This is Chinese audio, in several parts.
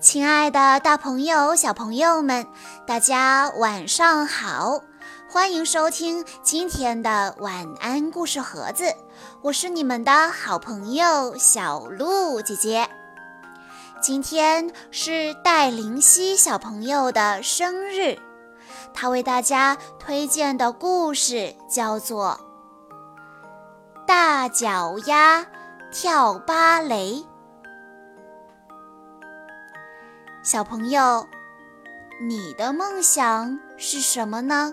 亲爱的，大朋友、小朋友们，大家晚上好！欢迎收听今天的晚安故事盒子，我是你们的好朋友小鹿姐姐。今天是戴灵犀小朋友的生日，他为大家推荐的故事叫做《大脚丫跳芭蕾》。小朋友，你的梦想是什么呢？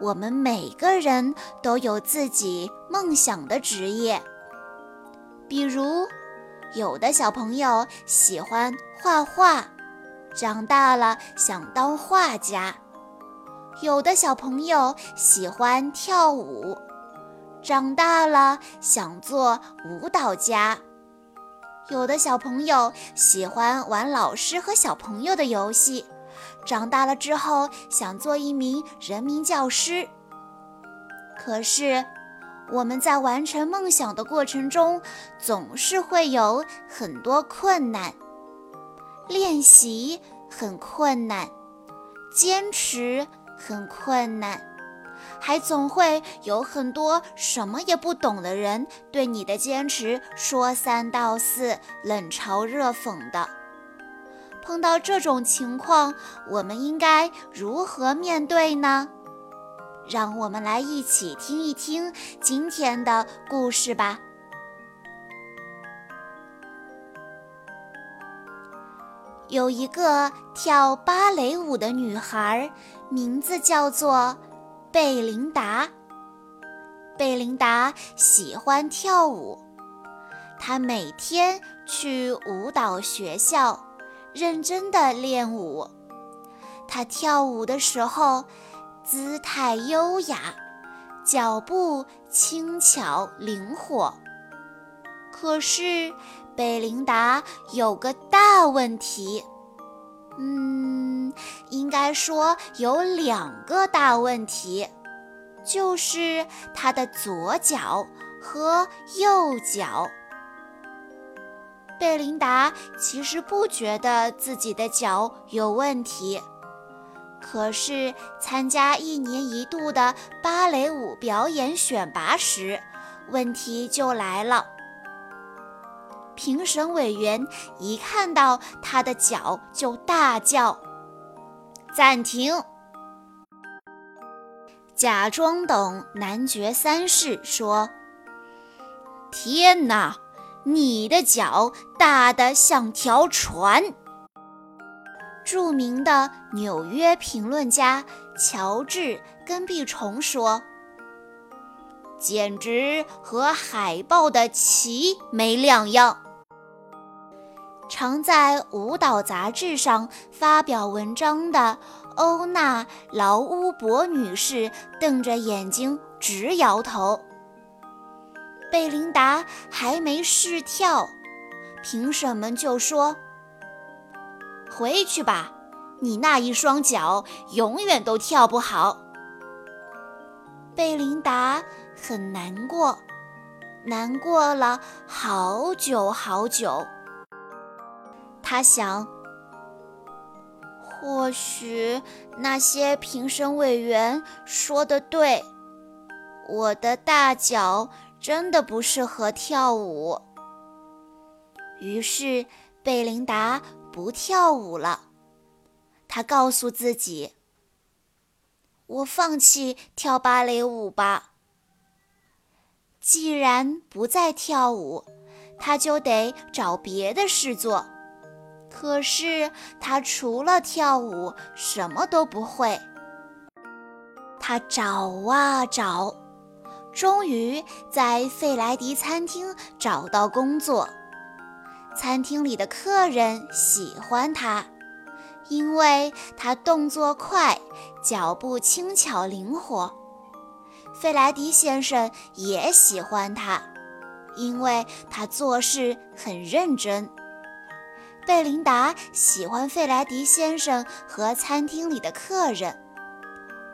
我们每个人都有自己梦想的职业，比如，有的小朋友喜欢画画，长大了想当画家；有的小朋友喜欢跳舞，长大了想做舞蹈家。有的小朋友喜欢玩老师和小朋友的游戏，长大了之后想做一名人民教师。可是，我们在完成梦想的过程中，总是会有很多困难，练习很困难，坚持很困难。还总会有很多什么也不懂的人对你的坚持说三道四、冷嘲热讽的。碰到这种情况，我们应该如何面对呢？让我们来一起听一听今天的故事吧。有一个跳芭蕾舞的女孩，名字叫做。贝琳达，贝琳达喜欢跳舞，她每天去舞蹈学校认真的练舞。她跳舞的时候，姿态优雅，脚步轻巧灵活。可是，贝琳达有个大问题。嗯，应该说有两个大问题，就是他的左脚和右脚。贝琳达其实不觉得自己的脚有问题，可是参加一年一度的芭蕾舞表演选拔时，问题就来了。评审委员一看到他的脚，就大叫：“暂停！”假装懂男爵三世说：“天哪，你的脚大得像条船！”著名的纽约评论家乔治·根碧虫说：“简直和海豹的鳍没两样。”常在舞蹈杂志上发表文章的欧娜·劳乌博女士瞪着眼睛直摇头。贝琳达还没试跳，评审们就说：“回去吧，你那一双脚永远都跳不好。”贝琳达很难过，难过了好久好久。他想，或许那些评审委员说的对，我的大脚真的不适合跳舞。于是，贝琳达不跳舞了。她告诉自己：“我放弃跳芭蕾舞吧。既然不再跳舞，她就得找别的事做。”可是他除了跳舞什么都不会。他找啊找，终于在费莱迪餐厅找到工作。餐厅里的客人喜欢他，因为他动作快，脚步轻巧灵活。费莱迪先生也喜欢他，因为他做事很认真。贝琳达喜欢费莱迪先生和餐厅里的客人，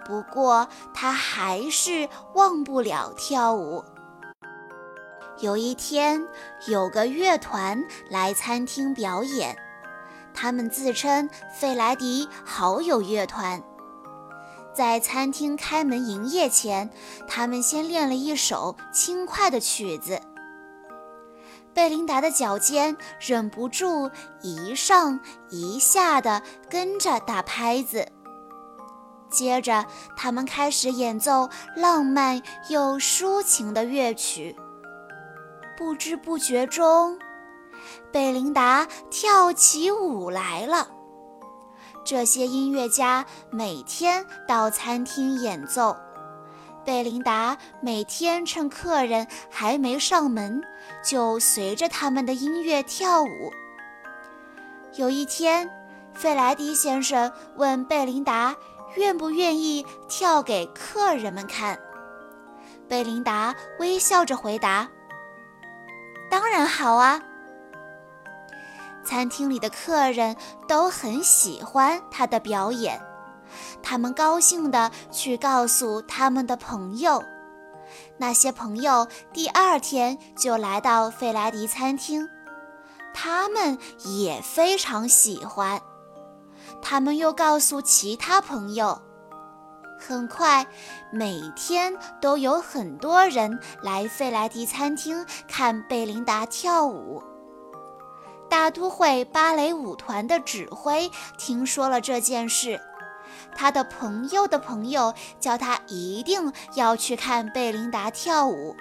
不过她还是忘不了跳舞。有一天，有个乐团来餐厅表演，他们自称费莱迪好友乐团。在餐厅开门营业前，他们先练了一首轻快的曲子。贝琳达的脚尖忍不住一上一下地跟着打拍子。接着，他们开始演奏浪漫又抒情的乐曲。不知不觉中，贝琳达跳起舞来了。这些音乐家每天到餐厅演奏，贝琳达每天趁客人还没上门，就随着他们的音乐跳舞。有一天，费莱迪先生问贝琳达。愿不愿意跳给客人们看？贝琳达微笑着回答：“当然好啊。”餐厅里的客人都很喜欢他的表演，他们高兴地去告诉他们的朋友。那些朋友第二天就来到费莱迪餐厅，他们也非常喜欢。他们又告诉其他朋友，很快，每天都有很多人来费莱迪餐厅看贝琳达跳舞。大都会芭蕾舞团的指挥听说了这件事，他的朋友的朋友叫他一定要去看贝琳达跳舞。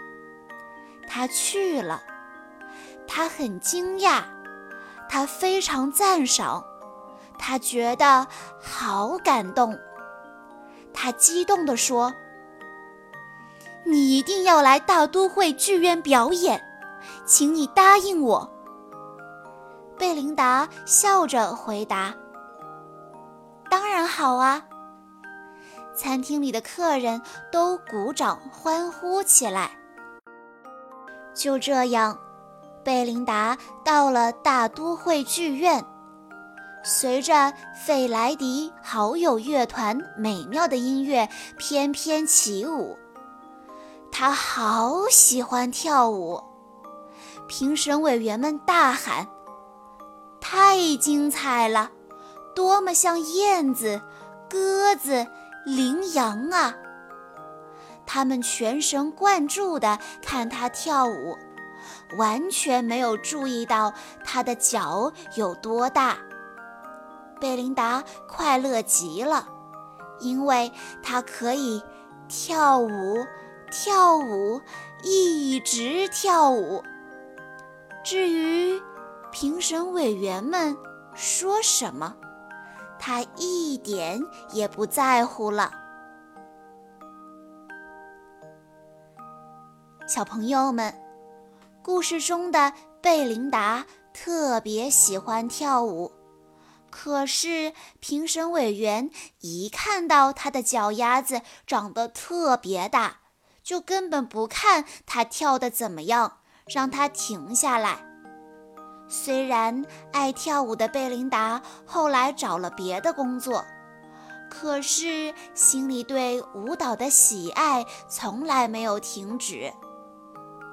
他去了，他很惊讶，他非常赞赏。他觉得好感动，他激动地说：“你一定要来大都会剧院表演，请你答应我。”贝琳达笑着回答：“然好啊！”餐厅里的客人都鼓掌欢呼起来。就这样，贝琳达到了大都会剧院。随着费莱迪好友乐团美妙的音乐翩翩起舞，他好喜欢跳舞。评审委员们大喊：“太精彩了！多么像燕子、鸽子、羚羊啊！”他们全神贯注地看他跳舞，完全没有注意到他的脚有多大。贝琳达快乐极了，因为她可以跳舞，跳舞，一直跳舞。至于评审委员们说什么，他一点也不在乎了。小朋友们，故事中的贝琳达特别喜欢跳舞。可是，评审委员一看到他的脚丫子长得特别大，就根本不看他跳得怎么样，让他停下来。虽然爱跳舞的贝琳达后来找了别的工作，可是心里对舞蹈的喜爱从来没有停止。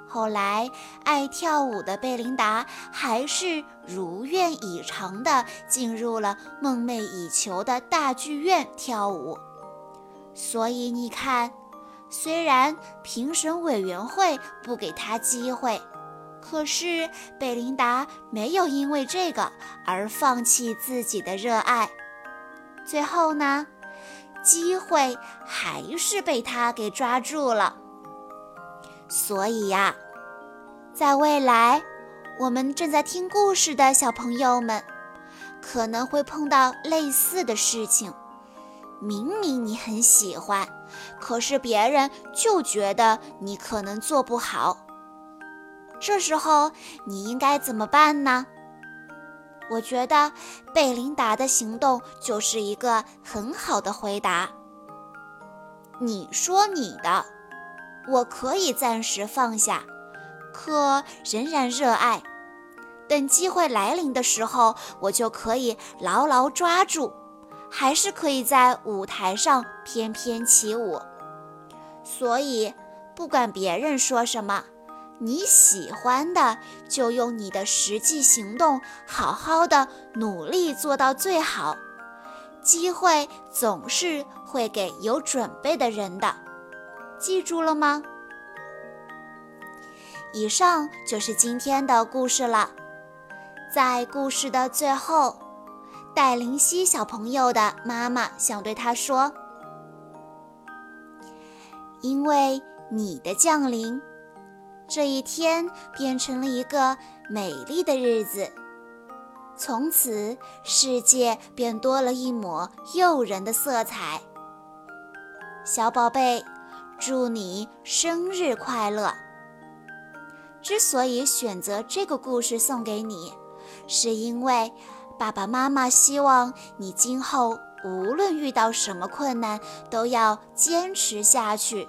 后来，爱跳舞的贝琳达还是如愿以偿地进入了梦寐以求的大剧院跳舞。所以你看，虽然评审委员会不给他机会，可是贝琳达没有因为这个而放弃自己的热爱。最后呢，机会还是被他给抓住了。所以呀，在未来，我们正在听故事的小朋友们，可能会碰到类似的事情。明明你很喜欢，可是别人就觉得你可能做不好。这时候你应该怎么办呢？我觉得贝琳达的行动就是一个很好的回答。你说你的。我可以暂时放下，可仍然热爱。等机会来临的时候，我就可以牢牢抓住，还是可以在舞台上翩翩起舞。所以，不管别人说什么，你喜欢的，就用你的实际行动，好好的努力做到最好。机会总是会给有准备的人的，记住了吗？以上就是今天的故事了。在故事的最后，戴灵溪小朋友的妈妈想对他说：“因为你的降临。”这一天变成了一个美丽的日子，从此世界便多了一抹诱人的色彩。小宝贝，祝你生日快乐！之所以选择这个故事送给你，是因为爸爸妈妈希望你今后无论遇到什么困难，都要坚持下去，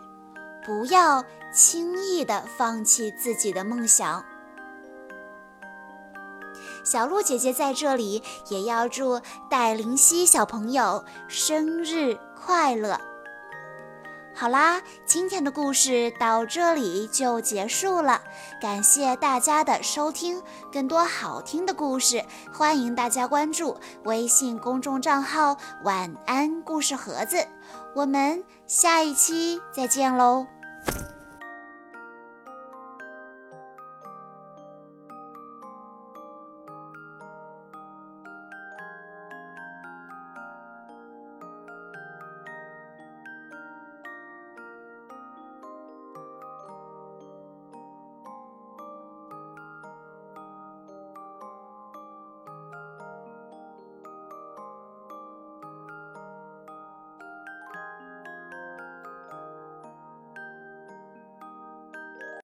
不要。轻易地放弃自己的梦想。小鹿姐姐在这里也要祝戴灵溪小朋友生日快乐。好啦，今天的故事到这里就结束了，感谢大家的收听。更多好听的故事，欢迎大家关注微信公众账号“晚安故事盒子”。我们下一期再见喽！